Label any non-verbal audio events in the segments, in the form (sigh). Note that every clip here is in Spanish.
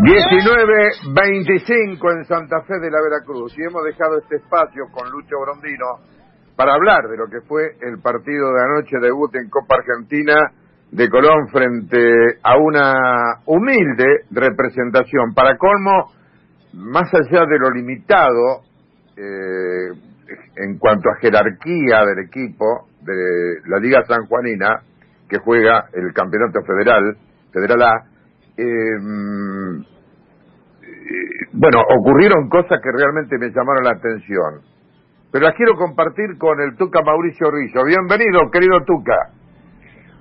19.25 en Santa Fe de la Veracruz y hemos dejado este espacio con Lucho Brondino para hablar de lo que fue el partido de anoche debut en Copa Argentina de Colón frente a una humilde representación. Para colmo, más allá de lo limitado eh, en cuanto a jerarquía del equipo de la Liga Sanjuanina, que juega el Campeonato Federal, Federal A, eh, bueno, ocurrieron cosas que realmente me llamaron la atención. Pero las quiero compartir con el Tuca Mauricio Rizzo. Bienvenido, querido Tuca.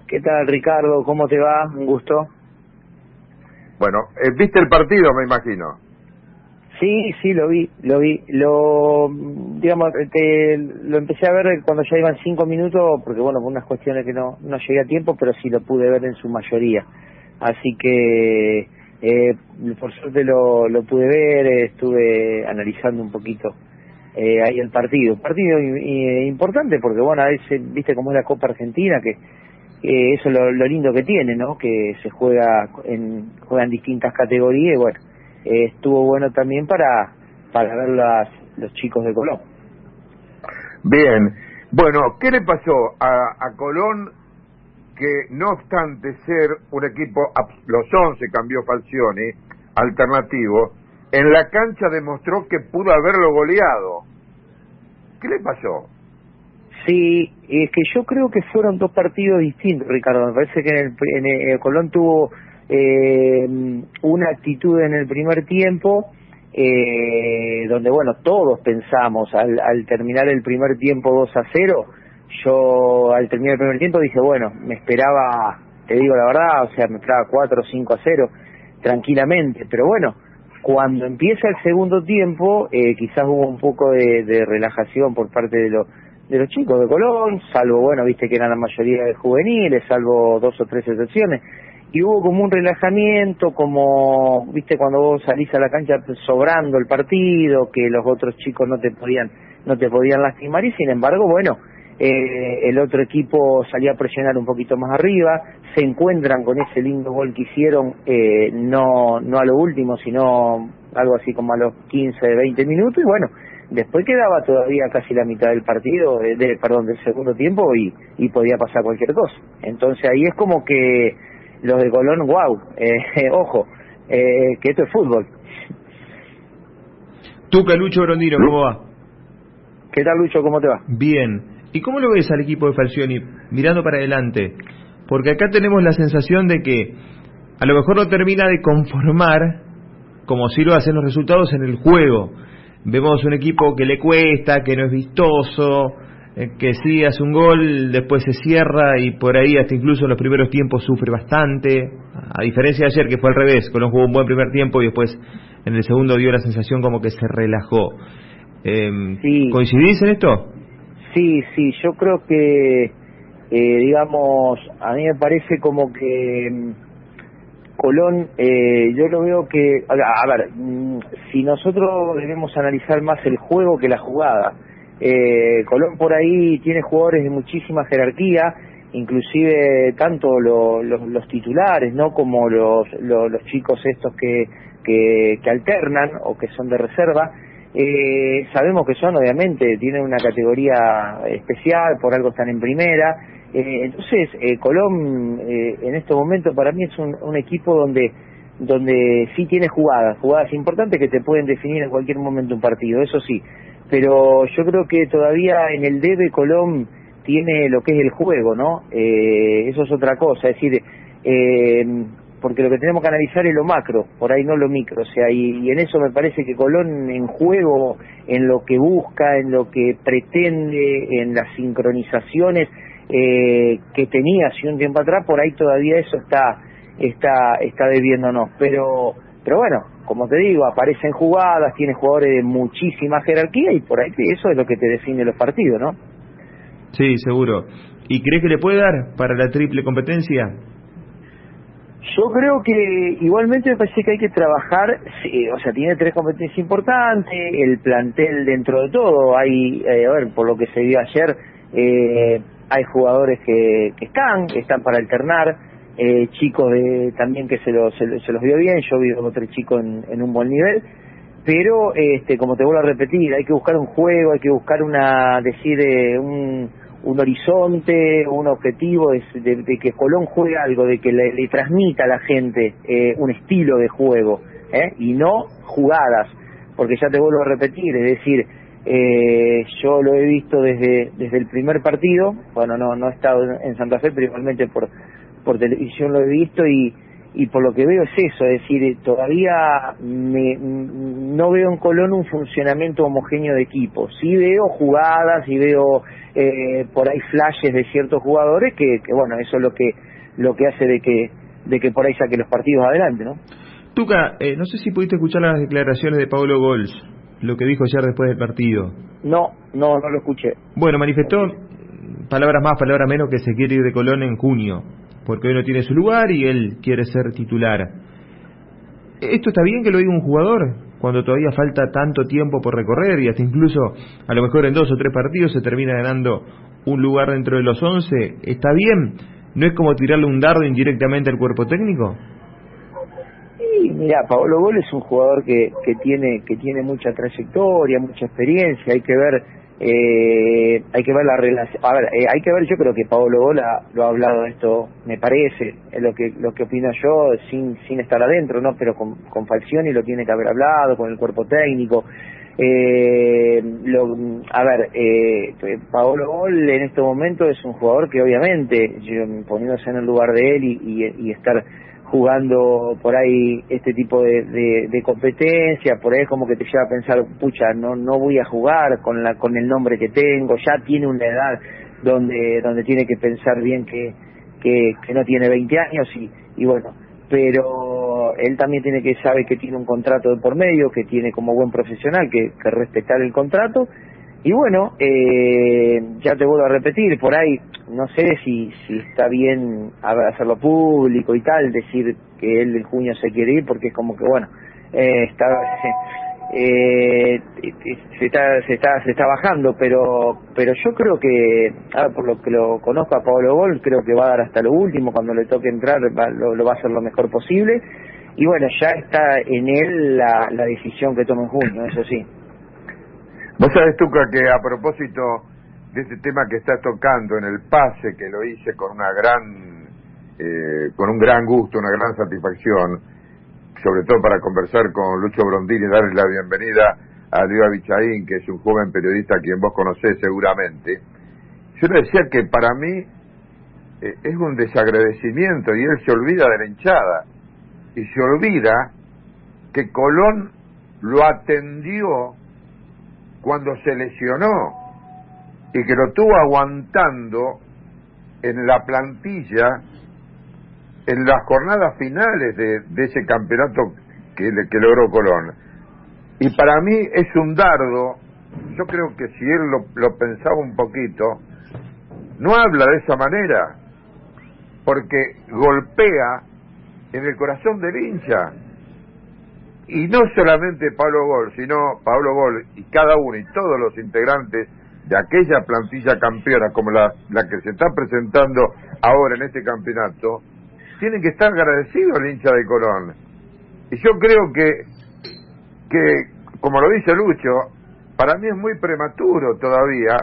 ¿Qué tal, Ricardo? ¿Cómo te va? Un gusto. Bueno, eh, ¿viste el partido, me imagino? Sí, sí, lo vi, lo vi. Lo, digamos, te, lo empecé a ver cuando ya iban cinco minutos, porque bueno, por unas cuestiones que no, no llegué a tiempo, pero sí lo pude ver en su mayoría. Así que eh, por suerte lo, lo pude ver, estuve analizando un poquito eh, ahí el partido. Partido importante porque, bueno, a veces, viste cómo es la Copa Argentina, que eso es lo, lindo que tiene, ¿no? Que se juega en, juegan distintas categorías y, bueno, eh, estuvo bueno también para, para ver las, los chicos de Colón. Bien. Bueno, ¿qué le pasó a, a Colón que no obstante ser un equipo, los 11 cambió Falcioni, alternativo, en la cancha demostró que pudo haberlo goleado. ¿Qué le pasó? Sí, es que yo creo que fueron dos partidos distintos, Ricardo. Me parece que en el, en el Colón tuvo eh, una actitud en el primer tiempo, eh, donde, bueno, todos pensamos al, al terminar el primer tiempo 2 a 0, yo al terminar el primer tiempo dije, bueno, me esperaba, te digo la verdad, o sea, me esperaba 4 o 5 a 0 tranquilamente, pero bueno, cuando empieza el segundo tiempo, eh, quizás hubo un poco de, relajación por parte de, los de los chicos de Colón, salvo, bueno, viste que eran la mayoría de juveniles, salvo dos o tres excepciones, y hubo como un relajamiento, como, viste, cuando vos salís a la cancha sobrando el partido, que los otros chicos no te podían, no te podían lastimar, y sin embargo, bueno, eh, el otro equipo salía a presionar un poquito más arriba, se encuentran con ese lindo gol que hicieron, eh, no, no a lo último, sino algo así como a los 15, 20 minutos, y bueno, después quedaba todavía casi la mitad del partido, eh, de, perdón, del segundo tiempo, y, y podía pasar cualquier cosa. Entonces ahí es como que los de Colón, wow, eh, (laughs) ojo, eh, que esto es fútbol. Tú, Lucho Brondino, ¿cómo va? ¿Qué tal, Lucho? ¿Cómo te va? Bien. ¿Y cómo lo ves al equipo de Falcioni mirando para adelante? Porque acá tenemos la sensación de que a lo mejor no termina de conformar como si lo hacen los resultados en el juego. Vemos un equipo que le cuesta, que no es vistoso, eh, que sí hace un gol, después se cierra y por ahí hasta incluso en los primeros tiempos sufre bastante. A diferencia de ayer que fue al revés, Colón jugó un buen primer tiempo y después en el segundo dio la sensación como que se relajó. Eh, ¿Coincidís en esto? Sí, sí, yo creo que, eh, digamos, a mí me parece como que mm, Colón, eh, yo lo veo que, a, ver, mm, si nosotros debemos analizar más el juego que la jugada, eh, Colón por ahí tiene jugadores de muchísima jerarquía, inclusive tanto los titulares, ¿no? Como los, los, chicos estos que, que, que alternan o que son de reserva, eh, sabemos que son, obviamente, tienen una categoría especial, por algo están en primera. Eh, entonces, eh, Colón eh, en este momento para mí es un, un, equipo donde donde sí tiene jugadas, jugadas importantes que te pueden definir en cualquier momento un partido, eso sí. Pero yo creo que todavía en el debe Colón tiene lo que es el juego, ¿no? Eh, eso es otra cosa, es decir, eh, porque lo que tenemos que analizar es lo macro, por ahí no lo micro, o sea, y, en eso me parece que Colón en juego, en lo que busca, en lo que pretende, en las sincronizaciones eh, que tenía hace un tiempo atrás, por ahí todavía eso está está está debiéndonos, pero pero bueno, como te digo, aparecen jugadas, tiene jugadores de muchísima jerarquía y por ahí eso es lo que te define los partidos, ¿no? Sí, seguro. ¿Y crees que le puede dar para la triple competencia? Yo creo que igualmente me parece que hay que trabajar, o sea, tiene tres competencias importantes, el plantel dentro de todo, hay, eh, a ver, por lo que se vio ayer, eh, hay jugadores que, que están, que están para alternar, eh, chicos de, también que se, los se, los vio bien, yo vi otro chico en, en un buen nivel, pero este, como te vuelvo a repetir, hay que buscar un juego, hay que buscar una, decir, eh, un, un horizonte, un objetivo de, de, que Colón juegue algo, de que le, transmita a la gente eh, un estilo de juego, ¿eh? y no jugadas, porque ya te vuelvo a repetir, es decir, eh, yo lo he visto desde desde el primer partido, bueno, no no he estado en Santa Fe, pero igualmente por por televisión lo he visto y y por lo que veo es eso, es decir, todavía me, no veo en Colón un funcionamiento homogéneo de equipo. Sí veo jugadas y veo eh, por ahí flashes de ciertos jugadores que, que, bueno, eso es lo que lo que hace de que de que por ahí saque los partidos adelante, ¿no? Tuca, eh, no sé si pudiste escuchar las declaraciones de Pablo Gols, lo que dijo ayer después del partido. No, no, no lo escuché. Bueno, manifestó palabras más, palabras menos que se quiere ir de Colón en junio porque hoy no tiene su lugar y él quiere ser titular. ¿Esto está bien que lo diga un jugador? Cuando todavía falta tanto tiempo por recorrer y hasta incluso a lo mejor en dos o tres partidos se termina ganando un lugar dentro de los once. ¿Está bien? ¿No es como tirarle un dardo indirectamente al cuerpo técnico? Sí, mira, Paolo Gol es un jugador que, que tiene que tiene mucha trayectoria, mucha experiencia. Hay que ver eh, hay que ver la relación, a ver, eh, hay que ver, yo creo que Pablo Gola lo ha hablado esto, me parece, es lo que lo que opino yo, sin sin estar adentro, ¿no? Pero con, con Falcioni lo tiene que haber hablado, con el cuerpo técnico. Eh, lo, a ver, eh, Paolo Gol en este momento es un jugador que obviamente, yo, poniéndose en el lugar de él y, y estar jugando por ahí este tipo de, de, competencia, por ahí como que te lleva a pensar, pucha, no no voy a jugar con la con el nombre que tengo, ya tiene una edad donde donde tiene que pensar bien que que, que no tiene 20 años y, y bueno, pero él también tiene que saber que tiene un contrato de por medio, que tiene como buen profesional que, que respetar el contrato. Y bueno, eh, ya te vuelvo a repetir, por ahí no sé si, si está bien hacerlo público y tal, decir que él en junio se quiere ir, porque es como que, bueno, eh, está, (laughs) eh, se, está, se, está, se está bajando, pero pero yo creo que, por lo que lo conozco a Pablo Gol, creo que va a dar hasta lo último, cuando le toque entrar lo, lo va a hacer lo mejor posible, y bueno, ya está en él la, la decisión que toma en junio, eso sí. Vos sabés, Tuca, que a propósito de este tema que estás tocando en el pase, que lo hice con una gran, eh, con un gran gusto, una gran satisfacción, sobre todo para conversar con Lucho Brondini y darle la bienvenida a Diego Abichaín, que es un joven periodista a quien vos conocés seguramente. Yo le decía que para mí eh, es un desagradecimiento y él se olvida de la hinchada y se olvida que Colón lo atendió cuando se lesionó y que lo tuvo aguantando en la plantilla en las jornadas finales de, ese campeonato que, que logró Colón. Y para mí es un dardo, yo creo que si él lo, lo pensaba un poquito, no habla de esa manera, porque golpea en el corazón del hincha y no solamente Pablo Gol, sino Pablo Gol y cada uno y todos los integrantes de aquella plantilla campeona como la, la que se está presentando ahora en este campeonato, tienen que estar agradecidos al hincha de Colón. Y yo creo que, que como lo dice Lucho, para mí es muy prematuro todavía,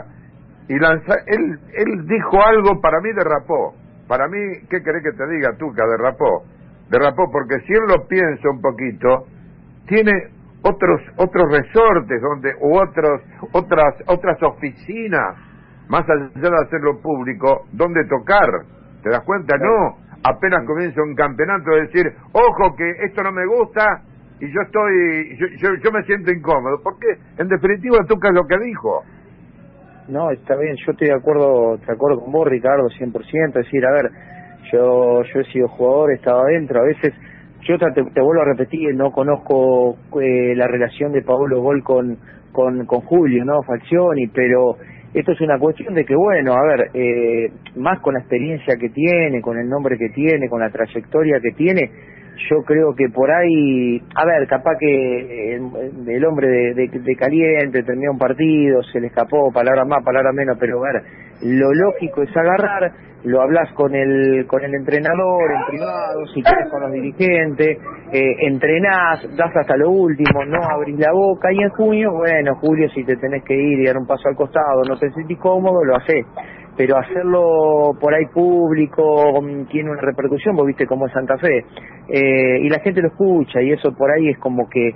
y lanza, él, él dijo algo, para mí derrapó. Para mí, ¿qué querés que te diga, Tuca? Derrapó. Derrapó porque si él lo piensa un poquito, tiene otros otros resortes donde u otros otras otras oficinas más allá de hacerlo público donde tocar. Te das cuenta no. Apenas comienza un campeonato de decir ojo que esto no me gusta y yo estoy yo, yo, me siento incómodo porque en definitiva tocas lo que dijo. No está bien yo estoy de acuerdo de acuerdo con vos Ricardo 100% es decir a ver yo yo he sido jugador he estado adentro a veces yo te, vuelvo a repetir, no conozco eh, la relación de Paolo Gol con, con, con Julio, ¿no? Falcioni, pero esto es una cuestión de que, bueno, a ver, eh, más con la experiencia que tiene, con el nombre que tiene, con la trayectoria que tiene, yo creo que por ahí, a ver, capaz que eh, el, hombre de, caliente terminó un partido, se le escapó, palabras más, palabras menos, pero a ver, lo lógico es agarrar, lo hablas con el con el entrenador en privado, si quieres con los dirigentes, eh, entrenás, das hasta lo último, no abrís la boca y en junio, bueno, Julio, si te tenés que ir y dar un paso al costado, no te sentís cómodo, lo haces pero hacerlo por ahí público tiene una repercusión, vos viste cómo es Santa Fe, eh, y la gente lo escucha y eso por ahí es como que,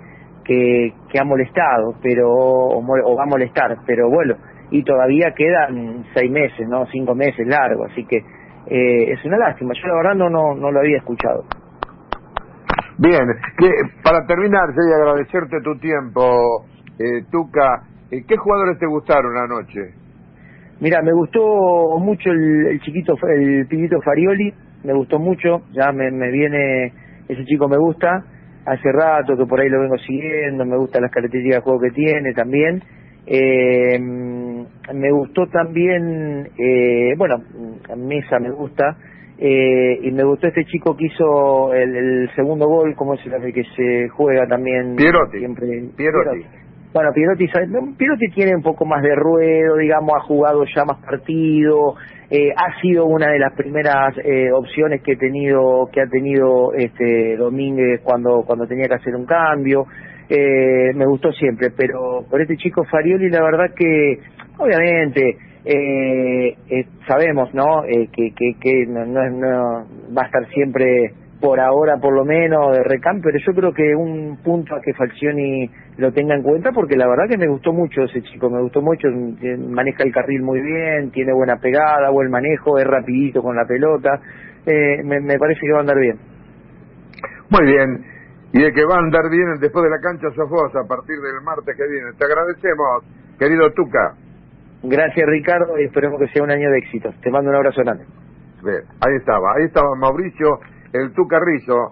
que, ha molestado, pero o, va a molestar, pero bueno, y todavía quedan seis meses, no cinco meses largo, así que eh, es una lástima, yo la verdad no, no, no lo había escuchado. Bien, que, para terminar, y agradecerte tu tiempo, eh, Tuca, eh, ¿qué jugadores te gustaron anoche? Mira, me gustó mucho el, chiquito, el pibito Farioli, me gustó mucho, ya me, viene, ese chico me gusta, hace rato que por ahí lo vengo siguiendo, me gustan las características de juego que tiene también. Eh, me gustó también, eh, bueno, Mesa me gusta, eh, y me gustó este chico que hizo el, segundo gol, como es el que se juega también Pierotti. siempre. Pierotti. Bueno, Pirotti, Pirotti tiene un poco más de ruedo, digamos, ha jugado ya más partido, eh, ha sido una de las primeras eh, opciones que he tenido, que ha tenido este Domínguez cuando cuando tenía que hacer un cambio. Eh, me gustó siempre, pero por este chico Farioli la verdad que, obviamente, eh, eh sabemos, ¿no? que que, que no, no, no va a estar siempre por ahora por lo menos de recambio, pero yo creo que un punto a que Falcioni lo tenga en cuenta porque la verdad que me gustó mucho ese chico, me gustó mucho, maneja el carril muy bien, tiene buena pegada, buen manejo, es rapidito con la pelota, eh, me, parece que va a andar bien. Muy bien, y de que va a andar bien después de la cancha Sofos a partir del martes que viene. Te agradecemos, querido Tuca. Gracias Ricardo y esperemos que sea un año de éxito. Te mando un abrazo grande. Bien, ahí estaba, ahí estaba Mauricio el Tuca Rizzo